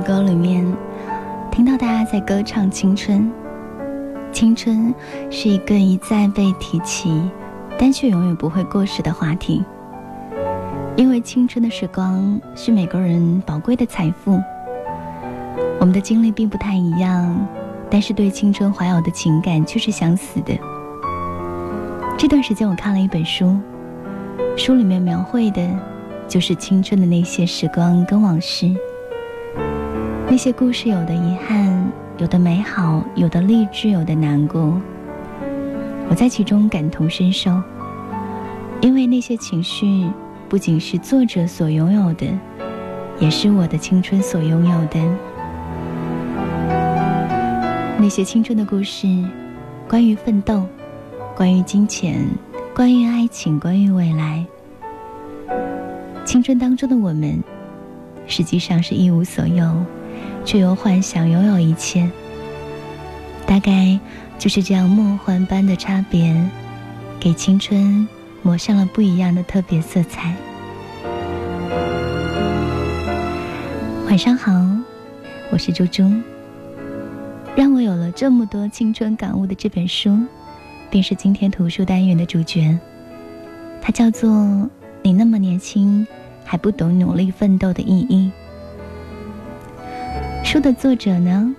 歌里面听到大家在歌唱青春。青春是一个一再被提起，但却永远不会过时的话题。因为青春的时光是每个人宝贵的财富。我们的经历并不太一样，但是对青春怀有的情感却是相似的。这段时间我看了一本书，书里面描绘的，就是青春的那些时光跟往事。那些故事，有的遗憾。有的美好，有的励志，有的难过。我在其中感同身受，因为那些情绪不仅是作者所拥有的，也是我的青春所拥有的。那些青春的故事，关于奋斗，关于金钱，关于爱情，关于未来。青春当中的我们，实际上是一无所有。却又幻想拥有一切，大概就是这样梦幻般的差别，给青春抹上了不一样的特别色彩。晚上好，我是猪猪。让我有了这么多青春感悟的这本书，便是今天图书单元的主角。它叫做《你那么年轻，还不懂努力奋斗的意义》。书的作者呢？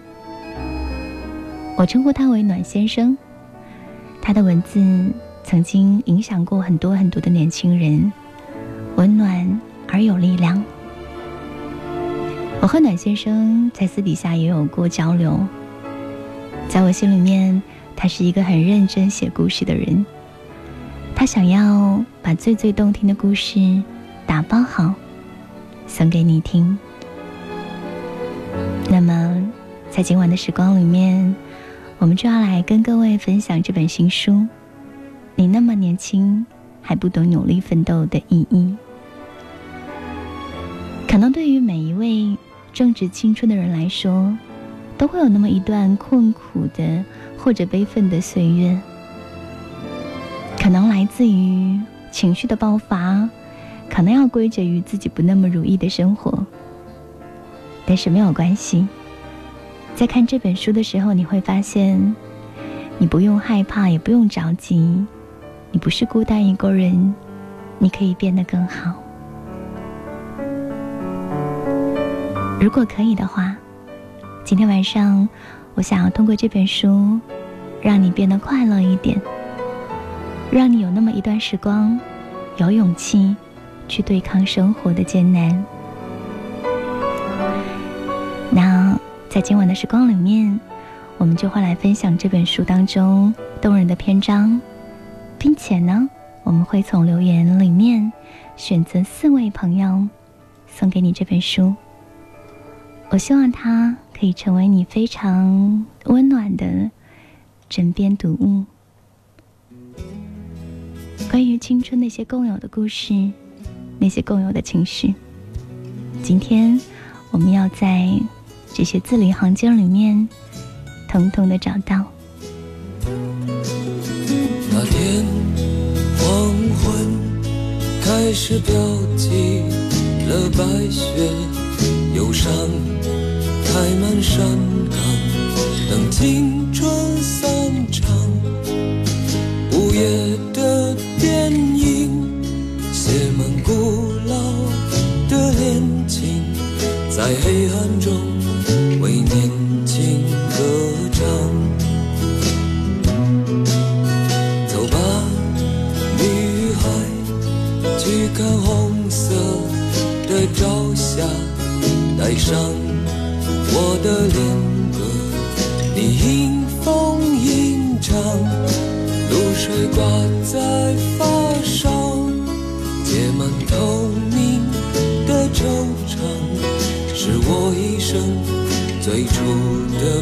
我称呼他为暖先生。他的文字曾经影响过很多很多的年轻人，温暖而有力量。我和暖先生在私底下也有过交流，在我心里面，他是一个很认真写故事的人。他想要把最最动听的故事打包好，送给你听。那么，在今晚的时光里面，我们就要来跟各位分享这本新书《你那么年轻，还不懂努力奋斗的意义》。可能对于每一位正值青春的人来说，都会有那么一段困苦的或者悲愤的岁月，可能来自于情绪的爆发，可能要归结于自己不那么如意的生活。但是没有关系，在看这本书的时候，你会发现，你不用害怕，也不用着急，你不是孤单一个人，你可以变得更好。如果可以的话，今天晚上，我想要通过这本书，让你变得快乐一点，让你有那么一段时光，有勇气去对抗生活的艰难。在今晚的时光里面，我们就会来分享这本书当中动人的篇章，并且呢，我们会从留言里面选择四位朋友送给你这本书。我希望它可以成为你非常温暖的枕边读物。关于青春那些共有的故事，那些共有的情绪，今天我们要在。这些字里行间里面，统统的找到。那天黄昏开始飘起了白雪，忧伤开满山岗，等青春散场。午夜的电影写满古老的恋情，在黑暗中。带上我的恋歌，你迎风吟唱，露水挂在发梢，结满透明的惆怅，是我一生。最初的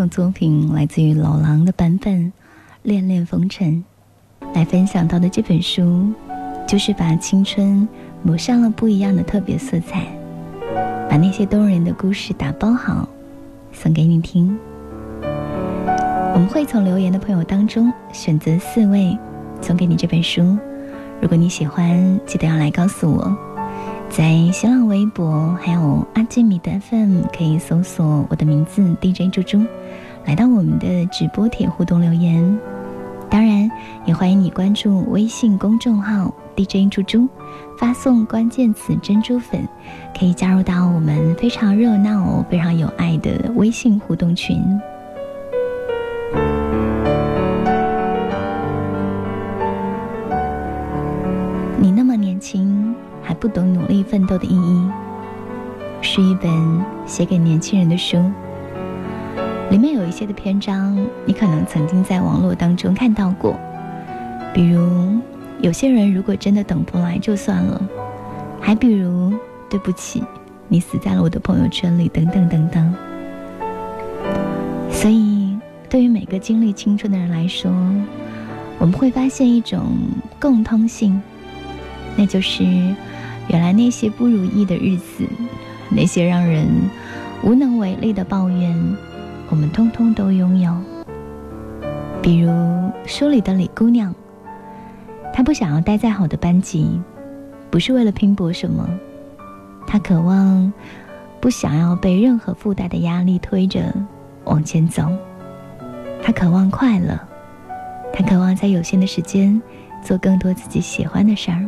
首作品来自于老狼的版本《恋恋风尘》，来分享到的这本书，就是把青春抹上了不一样的特别色彩，把那些动人的故事打包好，送给你听。我们会从留言的朋友当中选择四位，送给你这本书。如果你喜欢，记得要来告诉我。在新浪微博还有阿基米德 FM 可以搜索我的名字 DJ 猪猪，来到我们的直播帖互动留言。当然，也欢迎你关注微信公众号 DJ 猪猪，发送关键词“珍珠粉”，可以加入到我们非常热闹、非常有爱的微信互动群。不懂努力奋斗的意义，是一本写给年轻人的书。里面有一些的篇章，你可能曾经在网络当中看到过，比如有些人如果真的等不来就算了，还比如对不起，你死在了我的朋友圈里，等等等等。所以，对于每个经历青春的人来说，我们会发现一种共通性，那就是。原来那些不如意的日子，那些让人无能为力的抱怨，我们通通都拥有。比如书里的李姑娘，她不想要待在好的班级，不是为了拼搏什么，她渴望不想要被任何附带的压力推着往前走，她渴望快乐，她渴望在有限的时间做更多自己喜欢的事儿。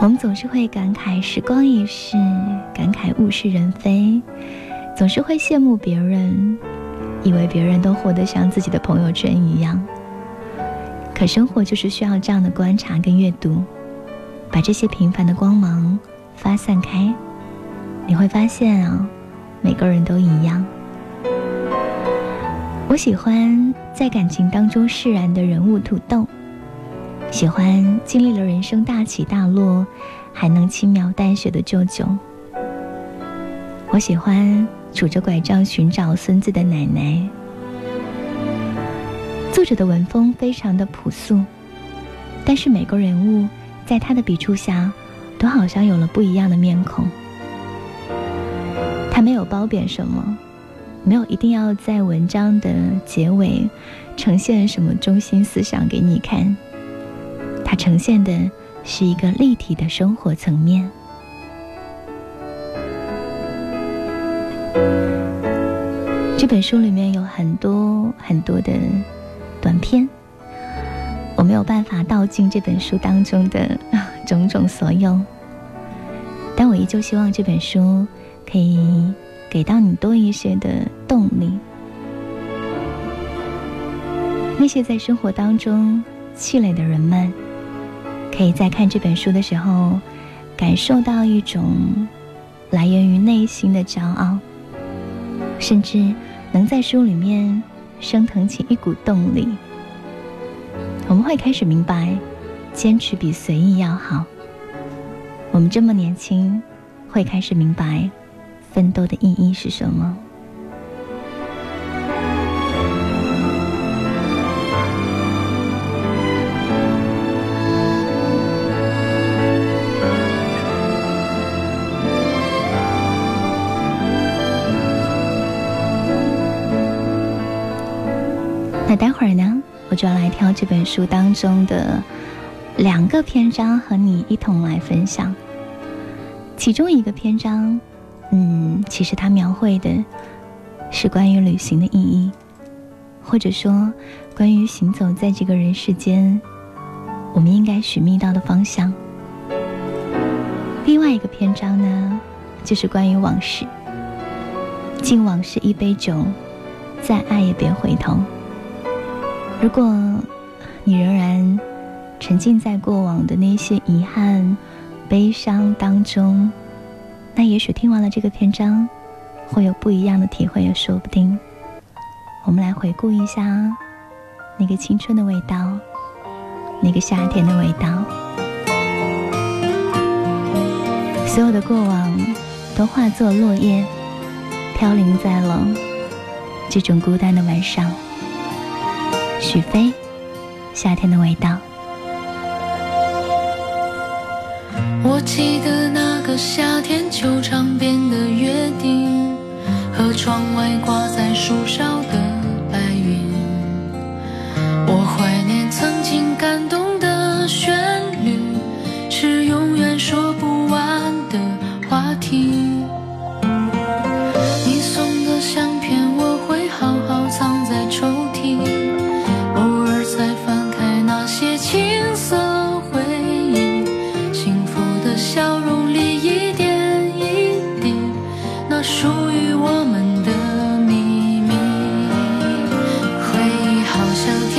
我们总是会感慨时光易逝，感慨物是人非，总是会羡慕别人，以为别人都活得像自己的朋友圈一样。可生活就是需要这样的观察跟阅读，把这些平凡的光芒发散开，你会发现啊，每个人都一样。我喜欢在感情当中释然的人物土豆。喜欢经历了人生大起大落，还能轻描淡写的舅舅。我喜欢拄着拐杖寻找孙子的奶奶。作者的文风非常的朴素，但是每个人物在他的笔触下，都好像有了不一样的面孔。他没有褒贬什么，没有一定要在文章的结尾呈现什么中心思想给你看。它呈现的是一个立体的生活层面。这本书里面有很多很多的短片，我没有办法道尽这本书当中的 种种所有，但我依旧希望这本书可以给到你多一些的动力。那些在生活当中气馁的人们，可以在看这本书的时候，感受到一种来源于内心的骄傲，甚至能在书里面升腾起一股动力。我们会开始明白，坚持比随意要好。我们这么年轻，会开始明白，奋斗的意义是什么。这本书当中的两个篇章和你一同来分享。其中一个篇章，嗯，其实它描绘的是关于旅行的意义，或者说关于行走在这个人世间，我们应该寻觅到的方向。另外一个篇章呢，就是关于往事，敬往事一杯酒，再爱也别回头。如果你仍然沉浸在过往的那些遗憾、悲伤当中，那也许听完了这个篇章，会有不一样的体会也说不定。我们来回顾一下那个青春的味道，那个夏天的味道，所有的过往都化作落叶，飘零在了这种孤单的晚上。许飞，夏天的味道。我记得那个夏天，球场边的约定，和窗外挂在树梢的想。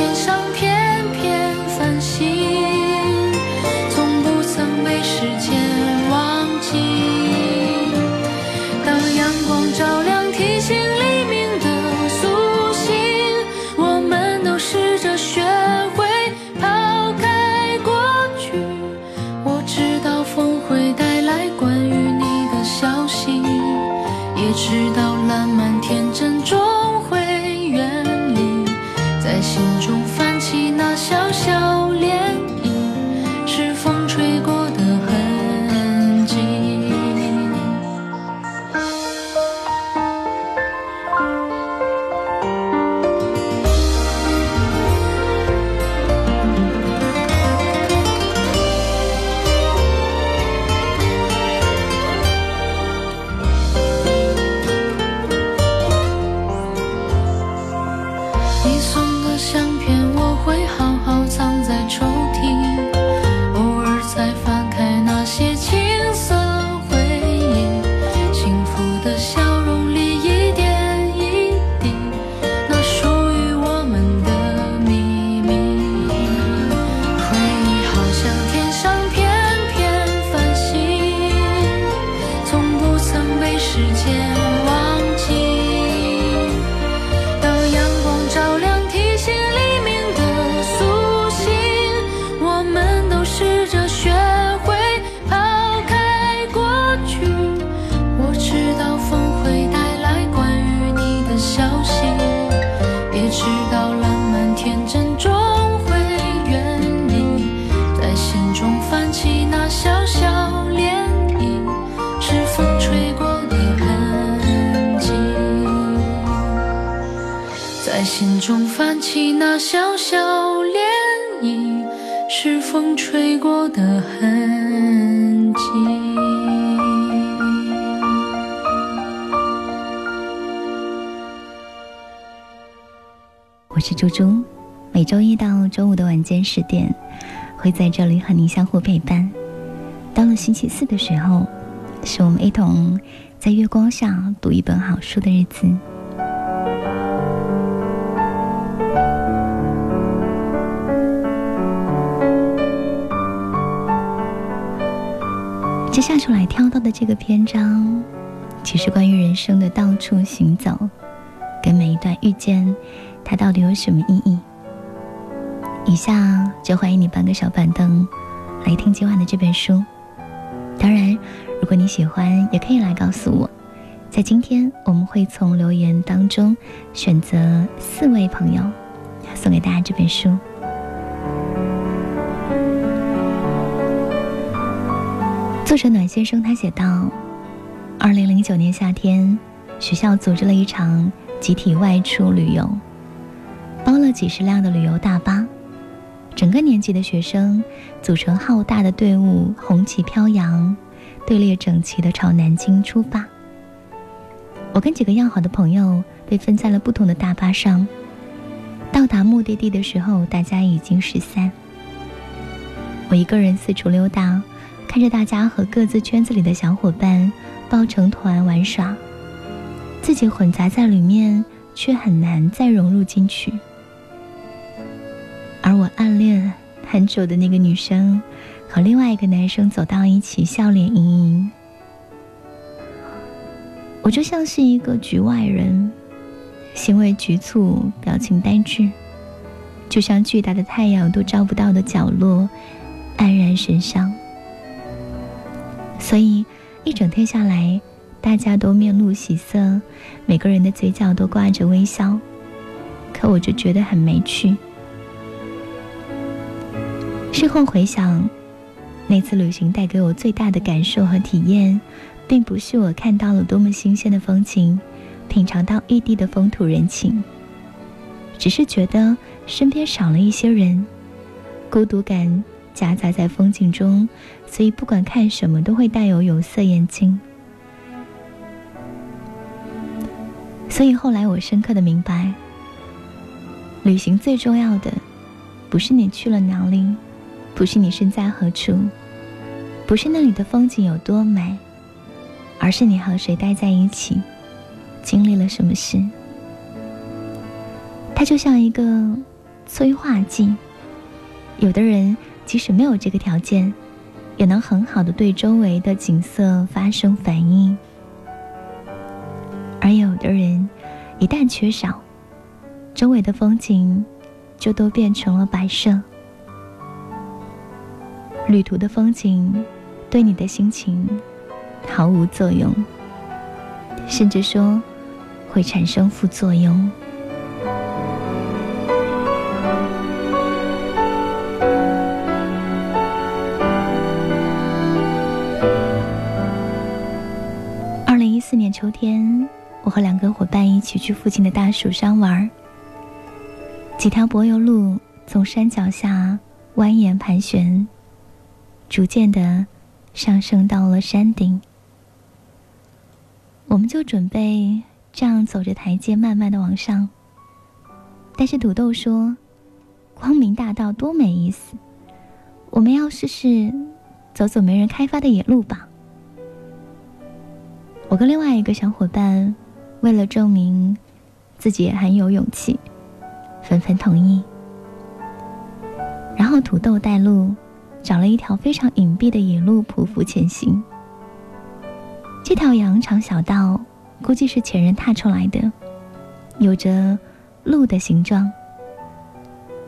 中泛起那小小涟漪，是风吹过的痕迹。我是猪猪，每周一到周五的晚间十点，会在这里和您相互陪伴。到了星期四的时候，是我们一同在月光下读一本好书的日子。接下来挑到的这个篇章，其实关于人生的到处行走，跟每一段遇见，它到底有什么意义？以下就欢迎你搬个小板凳，来听今晚的这本书。当然，如果你喜欢，也可以来告诉我。在今天，我们会从留言当中选择四位朋友，送给大家这本书。作者暖先生他写道：，二零零九年夏天，学校组织了一场集体外出旅游，包了几十辆的旅游大巴，整个年级的学生组成浩大的队伍，红旗飘扬，队列整齐的朝南京出发。我跟几个要好的朋友被分在了不同的大巴上。到达目的地的时候，大家已经失散。我一个人四处溜达，看着大家和各自圈子里的小伙伴抱成团玩耍，自己混杂在里面，却很难再融入进去。而我暗恋很久的那个女生，和另外一个男生走到一起，笑脸盈盈。我就像是一个局外人，行为局促，表情呆滞，就像巨大的太阳都照不到的角落，黯然神伤。所以一整天下来，大家都面露喜色，每个人的嘴角都挂着微笑，可我就觉得很没趣。事后回想，那次旅行带给我最大的感受和体验。并不是我看到了多么新鲜的风景，品尝到异地的风土人情，只是觉得身边少了一些人，孤独感夹杂在风景中，所以不管看什么都会带有有色眼镜。所以后来我深刻的明白，旅行最重要的，不是你去了哪里，不是你身在何处，不是那里的风景有多美。而是你和谁待在一起，经历了什么事？它就像一个催化剂。有的人即使没有这个条件，也能很好的对周围的景色发生反应；而有的人一旦缺少，周围的风景就都变成了摆设。旅途的风景对你的心情。毫无作用，甚至说会产生副作用。秋天，我和两个伙伴一起去附近的大蜀山玩几条柏油路从山脚下蜿蜒盘旋，逐渐的上升到了山顶。我们就准备这样走着台阶，慢慢的往上。但是土豆说：“光明大道多没意思，我们要试试走走没人开发的野路吧。”我跟另外一个小伙伴为了证明自己也很有勇气，纷纷同意。然后土豆带路，找了一条非常隐蔽的野路，匍匐前行。这条羊肠小道，估计是前人踏出来的，有着鹿的形状。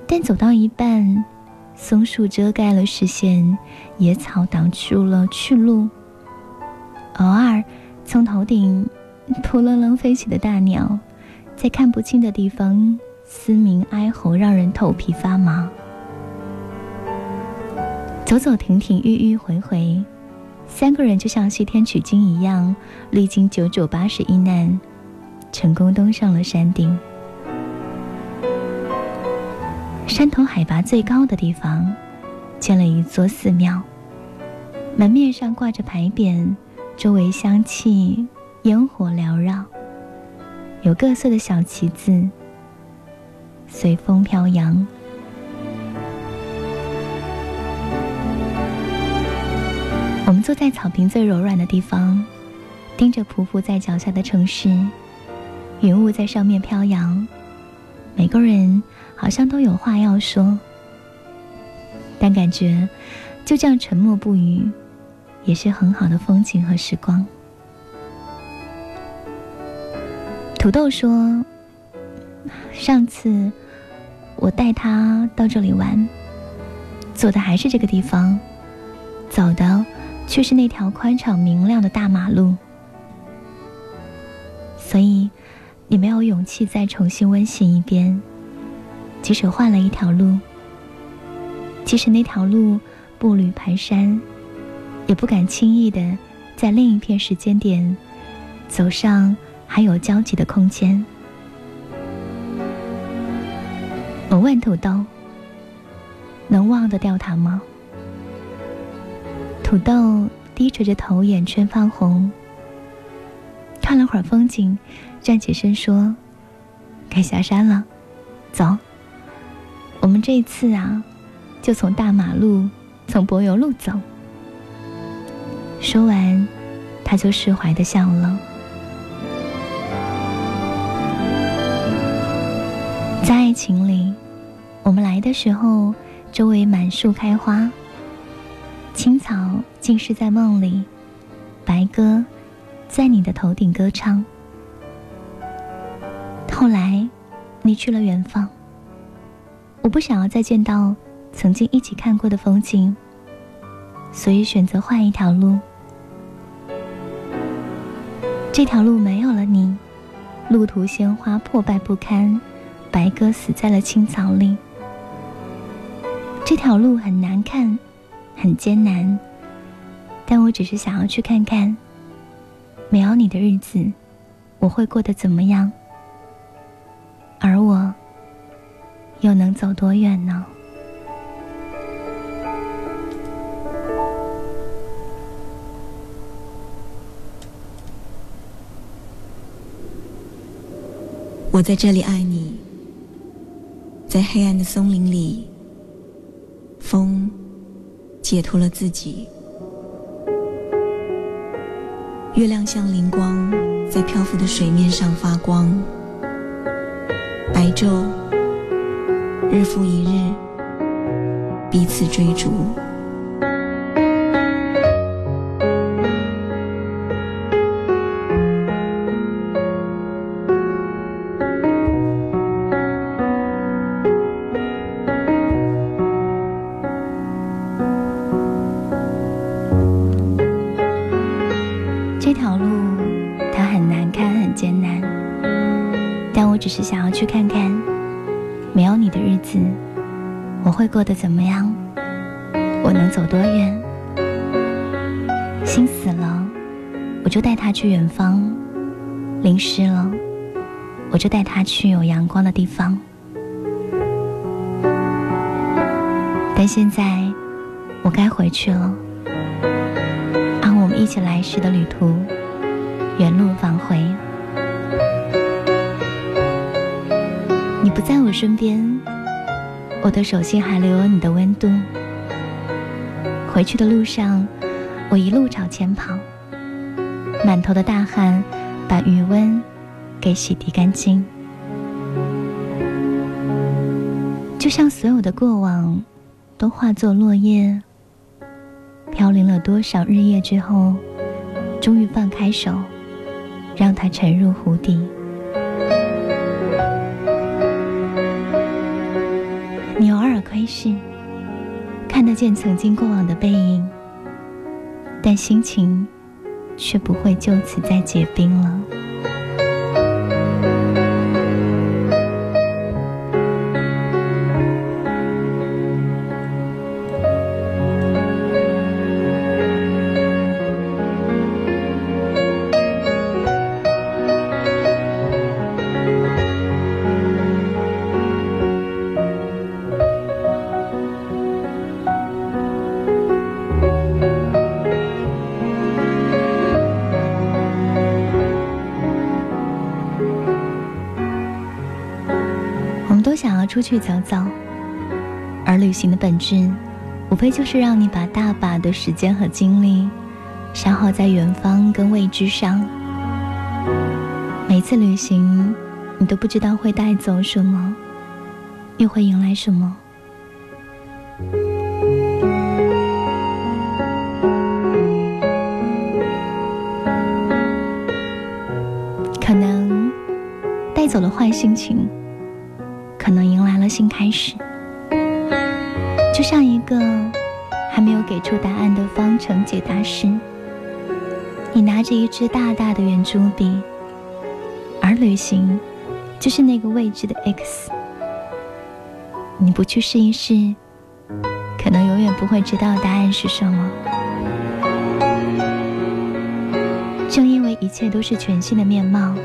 但走到一半，松树遮盖了视线，野草挡住了去路。偶尔，从头顶扑棱棱飞起的大鸟，在看不清的地方嘶鸣哀吼，让人头皮发麻。走走停停，迂迂回回。三个人就像西天取经一样，历经九九八十一难，成功登上了山顶。山头海拔最高的地方，建了一座寺庙，门面上挂着牌匾，周围香气烟火缭绕，有各色的小旗子，随风飘扬。我们坐在草坪最柔软的地方，盯着匍匐在脚下的城市，云雾在上面飘扬。每个人好像都有话要说，但感觉就这样沉默不语，也是很好的风景和时光。土豆说：“上次我带他到这里玩，走的还是这个地方，走的却是那条宽敞明亮的大马路。所以，你没有勇气再重新温习一遍，即使换了一条路，即使那条路步履蹒跚，也不敢轻易的在另一片时间点走上。”还有交集的空间。我问土豆：“能忘得掉他吗？”土豆低垂着头，眼圈泛红。看了会儿风景，站起身说：“该下山了，走。我们这次啊，就从大马路，从柏油路走。”说完，他就释怀的笑了。在爱情里，我们来的时候，周围满树开花，青草尽是在梦里，白鸽在你的头顶歌唱。后来，你去了远方，我不想要再见到曾经一起看过的风景，所以选择换一条路。这条路没有了你，路途鲜花破败不堪。白鸽死在了青草里。这条路很难看，很艰难，但我只是想要去看看，没有你的日子，我会过得怎么样？而我又能走多远呢？我在这里爱你。在黑暗的松林里，风解脱了自己。月亮像灵光，在漂浮的水面上发光。白昼，日复一日，彼此追逐。过得怎么样？我能走多远？心死了，我就带他去远方；淋湿了，我就带他去有阳光的地方。但现在，我该回去了。按我们一起来时的旅途，原路返回。你不在我身边，我的手心还留有你的温度。回去的路上，我一路朝前跑，满头的大汗把余温给洗涤干净。就像所有的过往都化作落叶，飘零了多少日夜之后，终于放开手，让它沉入湖底。偶尔窥视，看得见曾经过往的背影，但心情却不会就此再结冰了。出去走走。而旅行的本质无非就是让你把大把的时间和精力消耗在远方跟未知上。每次旅行你都不知道会带走什么又会迎来什么。可能带走了坏心情新开始。就像一个还没有给出答案的方程解答师，你拿着一支大大的圆珠笔，而旅行就是那个未知的 X。你不去试一试，可能永远不会知道答案是什么。正因为一切都是全新的面貌，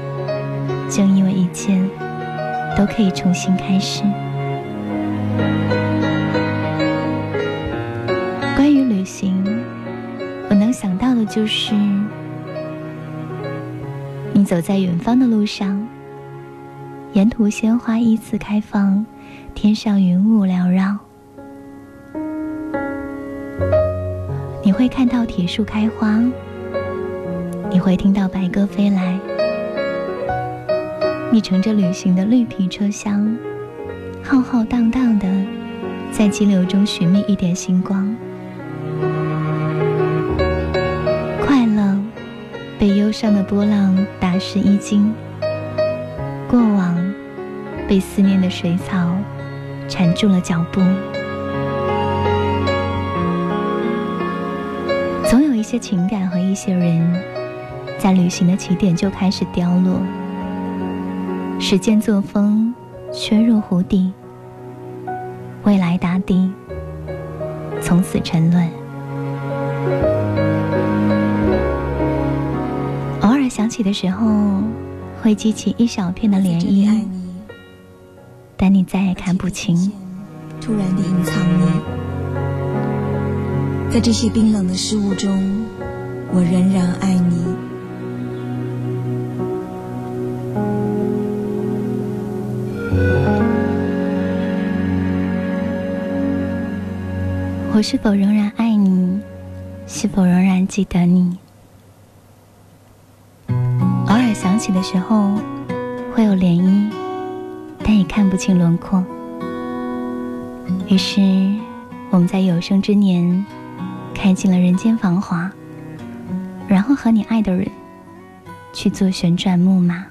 正因为一切都可以重新开始。关于旅行，我能想到的就是，你走在远方的路上，沿途鲜花依次开放，天上云雾缭绕。你会看到铁树开花，你会听到白鸽飞来。你乘着旅行的绿皮车厢，浩浩荡荡的，在激流中寻觅一点星光。快乐被忧伤的波浪打湿衣襟，过往被思念的水草缠住了脚步。总有一些情感和一些人，在旅行的起点就开始凋落，时间作风，削弱湖底，未来打底，从此沉沦。偶尔想起的时候，会激起一小片的涟漪，但你再也看不清。突然的隐藏你，在这些冰冷的事物中，我仍然爱你。我是否仍然爱你？是否仍然记得你？偶尔想起的时候，会有涟漪，但也看不清轮廓。于是，我们在有生之年，看尽了人间繁华，然后和你爱的人，去做旋转木马。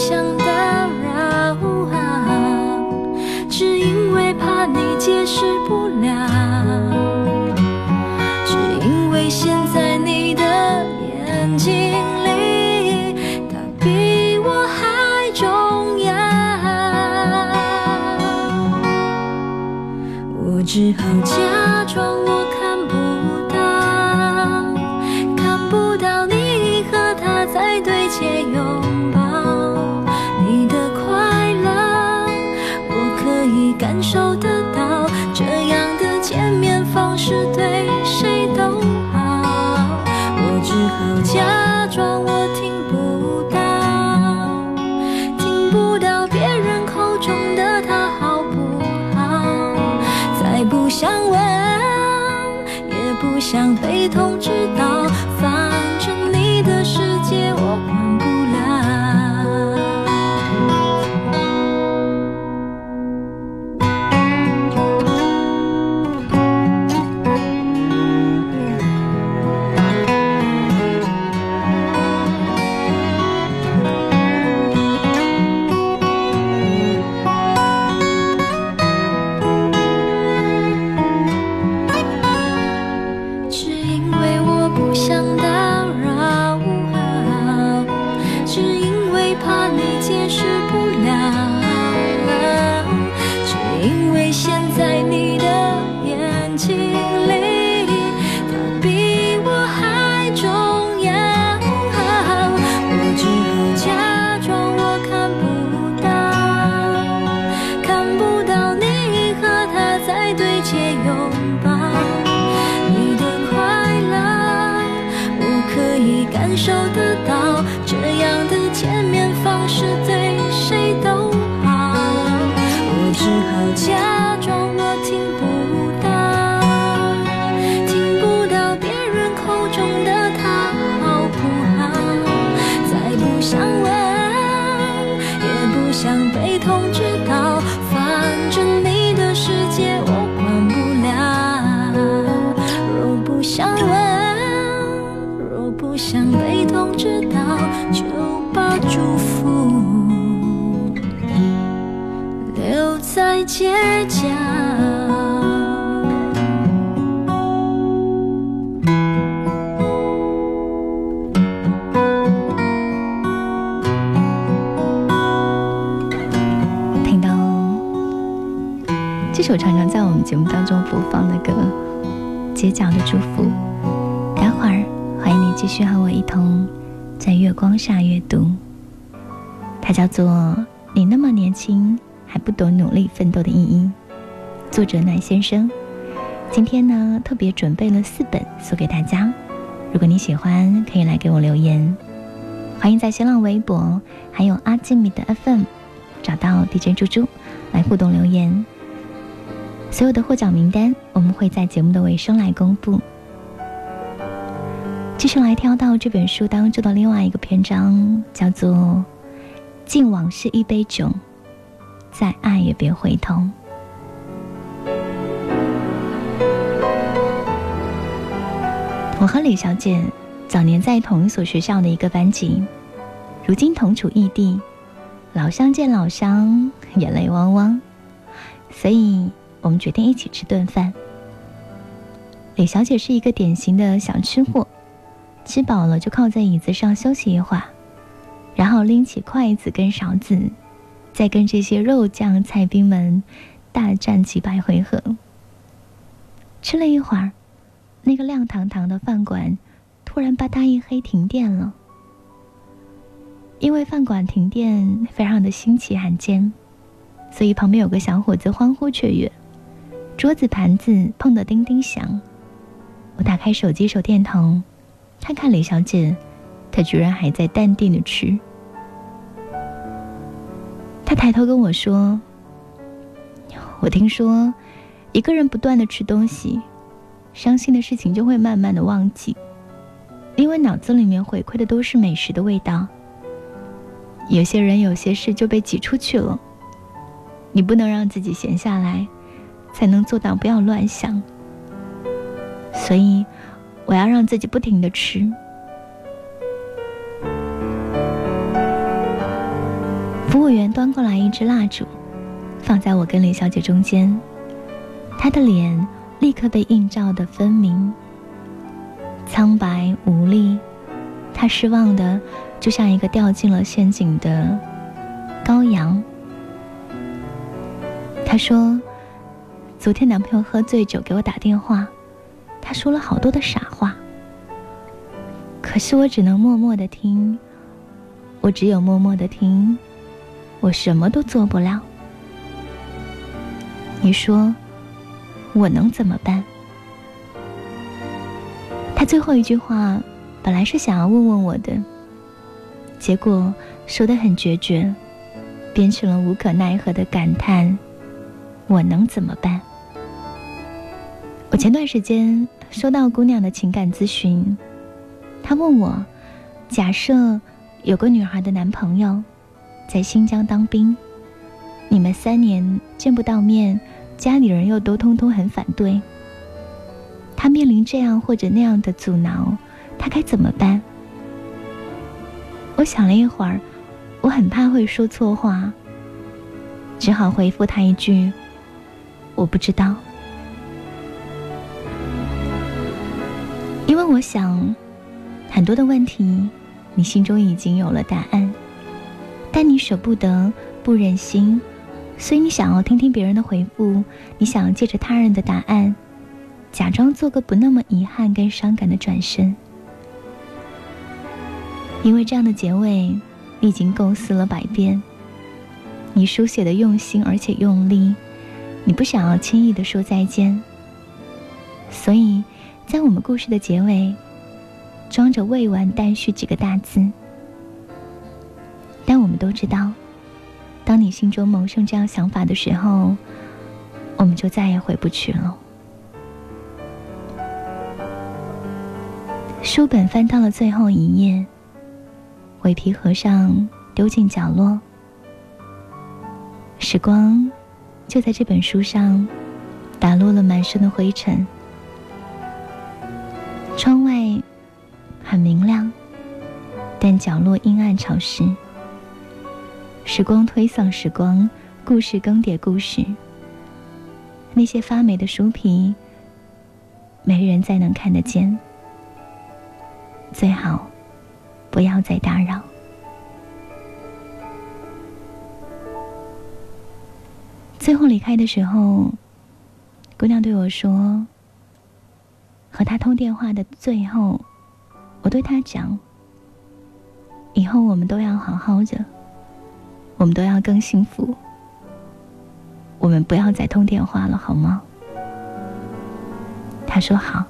想打扰，只因为怕你解释不了，只因为现在你的眼睛里，他比我还重要，我只好假装这首常常在我们节目当中播放的歌《街角的祝福》，待会儿欢迎你继续和我一同在月光下阅读。它叫做《你那么年轻还不懂努力奋斗的意义》，作者暖先生。今天呢，特别准备了四本送给大家，如果你喜欢，可以来给我留言。欢迎在新浪微博还有阿基米的 FM 找到 DJ 猪猪来互动留言。所有的获奖名单我们会在节目的尾声来公布。继续来挑到这本书当中的另外一个篇章，叫做《敬往事一杯酒，再爱也别回头》。我和李小姐早年在同一所学校的一个班级，如今同处异地，老乡见老乡，眼泪汪汪，所以我们决定一起吃顿饭。李小姐是一个典型的小吃货，吃饱了就靠在椅子上休息一会儿，然后拎起筷子跟勺子，再跟这些肉酱菜兵们大战几百回合。吃了一会儿，那个亮堂堂的饭馆突然吧嗒一黑停电了。因为饭馆停电非常的新奇罕见，所以旁边有个小伙子欢呼雀跃，桌子盘子碰得叮叮响。我打开手机手电筒，看看李小姐，她居然还在淡定的吃。她抬头跟我说：“我听说，一个人不断的吃东西，伤心的事情就会慢慢的忘记，因为脑子里面回馈的都是美食的味道。有些人有些事就被挤出去了，你不能让自己闲下来，才能做到不要乱想。所以，我要让自己不停的吃。”服务员端过来一支蜡烛，放在我跟李小姐中间。她的脸立刻被映照的分明，苍白无力。她失望的，就像一个掉进了陷阱的羔羊。她说：“昨天男朋友喝醉酒给我打电话，他说了好多的傻话。可是我只能默默的听，我只有默默的听。”我什么都做不了。你说，我能怎么办？他最后一句话本来是想要问问我的，结果说的很决绝，变成了无可奈何的感叹：“我能怎么办？”我前段时间收到姑娘的情感咨询，她问我：假设有个女孩的男朋友。在新疆当兵，你们三年见不到面，家里人又都通通很反对。她面临这样或者那样的阻挠，她该怎么办？我想了一会儿，我很怕会说错话，只好回复她一句：“我不知道。”我想，很多的问题，你心中已经有了答案。但你舍不得，不忍心，所以你想要听听别人的回复，你想要借着他人的答案，假装做个不那么遗憾跟伤感的转身。因为这样的结尾，你已经构思了百遍，你书写的用心而且用力，你不想要轻易的说再见，所以在我们故事的结尾，装着“未完待续”几个大字。但我们都知道，当你心中萌生这样想法的时候，我们就再也回不去了。书本翻到了最后一页，尾皮合上，丢进角落。时光就在这本书上打落了满身的灰尘。窗外很明亮，但角落阴暗潮湿。时光推搡时光，故事更迭故事。那些发霉的书皮，没人再能看得见。最好不要再打扰。最后离开的时候，姑娘对我说：“和他通电话的最后，我对他讲，以后我们都要好好的，我们都要更幸福。我们不要再通电话了，好吗？”他说：“好。”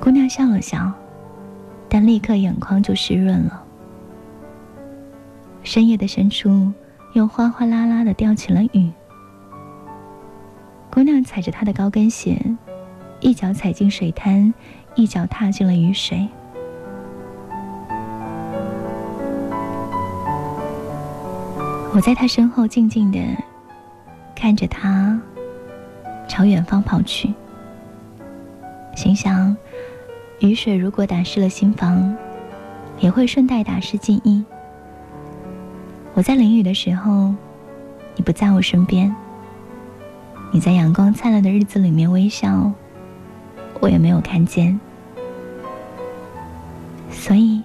姑娘笑了笑，但立刻眼眶就湿润了。深夜的深处，又哗哗啦啦的掉起了雨。姑娘踩着她的高跟鞋，一脚踩进水滩，一脚踏进了雨水。我在她身后静静的看着她朝远方跑去，心想。雨水如果打湿了心房，也会顺带打湿记忆。我在淋雨的时候，你不在我身边。你在阳光灿烂的日子里面微笑，我也没有看见。所以，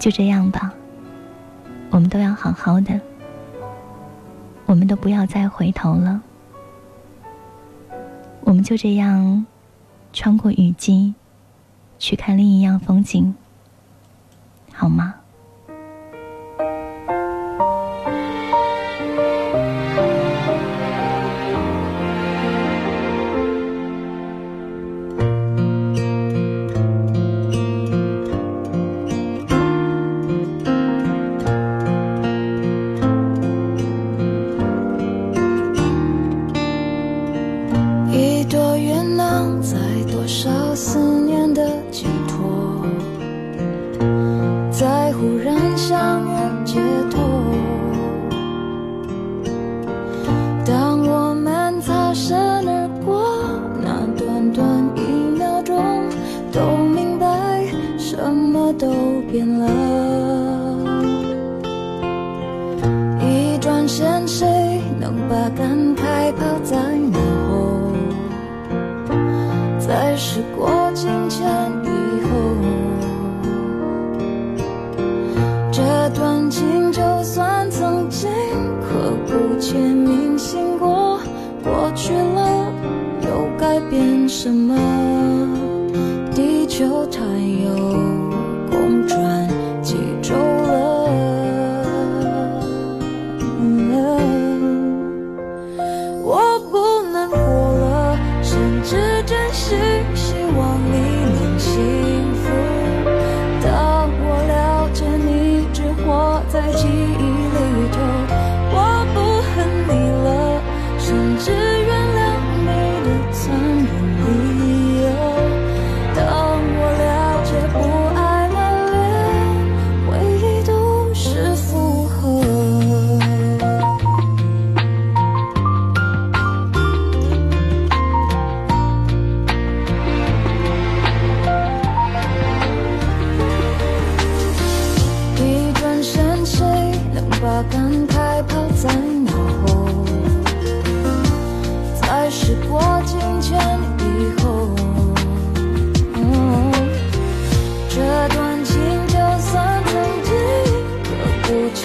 就这样吧。我们都要好好的，我们都不要再回头了。我们就这样穿过雨季。去看另一样风景，好吗？把感慨抛在脑后在时过境迁以后这段情就算曾经刻骨铭心过过去了又改变什么？地球太阳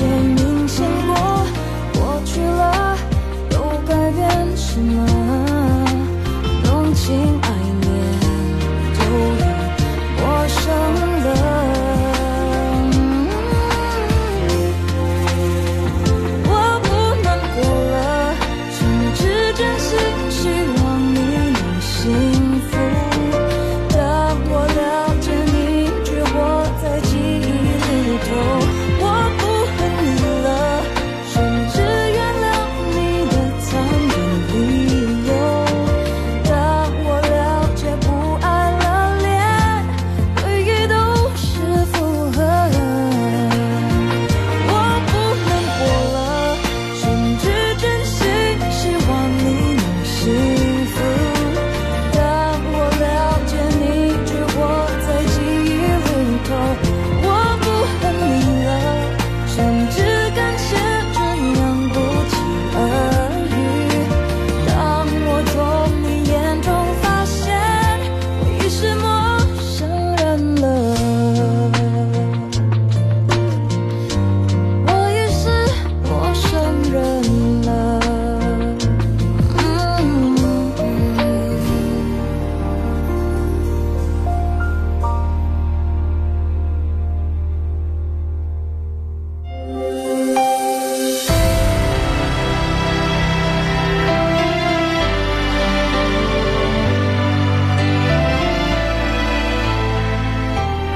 望你。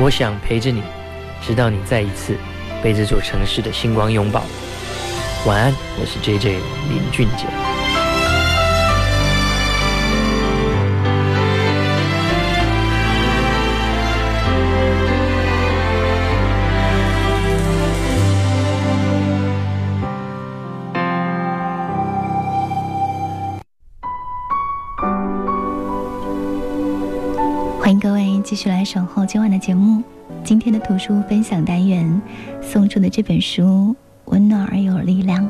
我想陪着你，直到你再一次被这座城市的星光拥抱。晚安，我是 J J 林俊杰。续来守候今晚的节目，今天的图书分享单元送出的这本书温暖而有力量。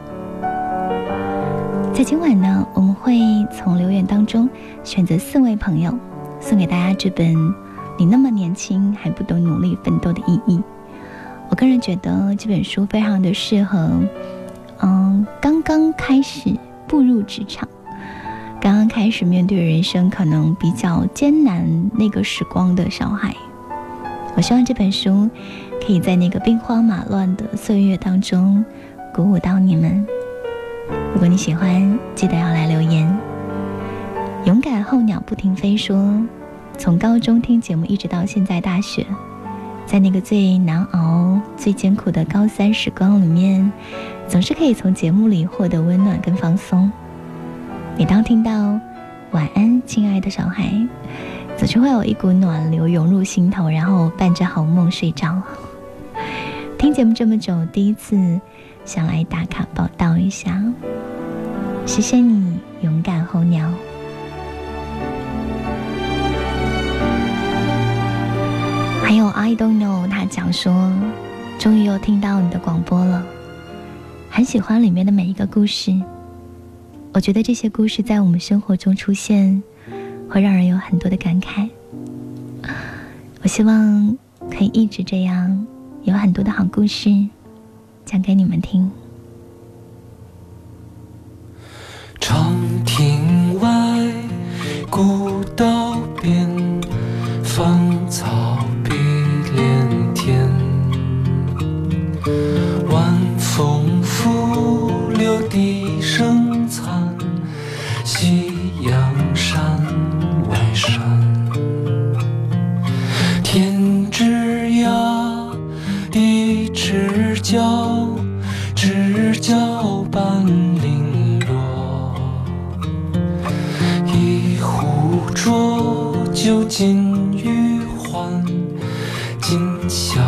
在今晚呢，我们会从留言当中选择四位朋友，送给大家这本《你那么年轻还不懂努力奋斗的意义》。我个人觉得这本书非常的适合，嗯，刚刚开始步入职场。刚刚开始面对人生可能比较艰难那个时光的小孩，我希望这本书可以在那个兵荒马乱的岁月当中鼓舞到你们。如果你喜欢，记得要来留言。勇敢候鸟不停飞说，从高中听节目一直到现在大学，在那个最难熬、最艰苦的高三时光里面，总是可以从节目里获得温暖跟放松。每当听到“晚安，亲爱的小孩”，总是会有一股暖流涌入心头，然后伴着好梦睡着。听节目这么久，第一次想来打卡报道一下，谢谢你，勇敢候鸟。还有 I don't know，他讲说，终于又听到你的广播了，很喜欢里面的每一个故事。我觉得这些故事在我们生活中出现，会让人有很多的感慨。我希望可以一直这样，有很多的好故事讲给你们听。长亭外，古道边，芳草旧尽余欢，今宵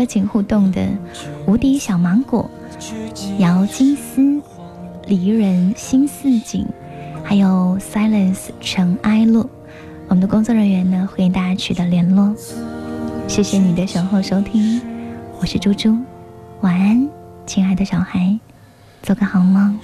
热情互动的无敌小芒果、姚金丝、离人心似锦，还有 Silence 尘埃落。我们的工作人员呢会跟大家取得联络。谢谢你的守候收听，我是猪猪，晚安。亲爱的小孩，做个好梦。